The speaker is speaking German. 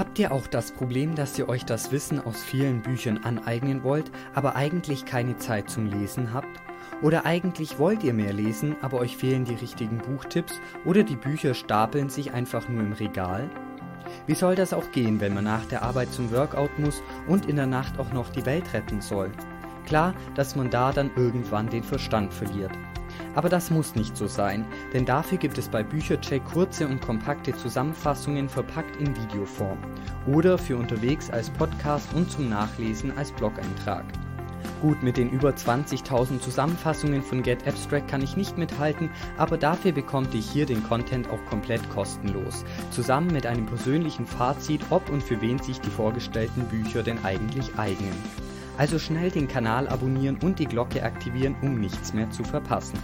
Habt ihr auch das Problem, dass ihr euch das Wissen aus vielen Büchern aneignen wollt, aber eigentlich keine Zeit zum Lesen habt? Oder eigentlich wollt ihr mehr lesen, aber euch fehlen die richtigen Buchtipps oder die Bücher stapeln sich einfach nur im Regal? Wie soll das auch gehen, wenn man nach der Arbeit zum Workout muss und in der Nacht auch noch die Welt retten soll? Klar, dass man da dann irgendwann den Verstand verliert. Aber das muss nicht so sein, denn dafür gibt es bei Büchercheck kurze und kompakte Zusammenfassungen verpackt in Videoform oder für unterwegs als Podcast und zum Nachlesen als Blog-Eintrag. Gut, mit den über 20.000 Zusammenfassungen von Get Abstract kann ich nicht mithalten, aber dafür bekommt ihr hier den Content auch komplett kostenlos, zusammen mit einem persönlichen Fazit, ob und für wen sich die vorgestellten Bücher denn eigentlich eignen. Also schnell den Kanal abonnieren und die Glocke aktivieren, um nichts mehr zu verpassen.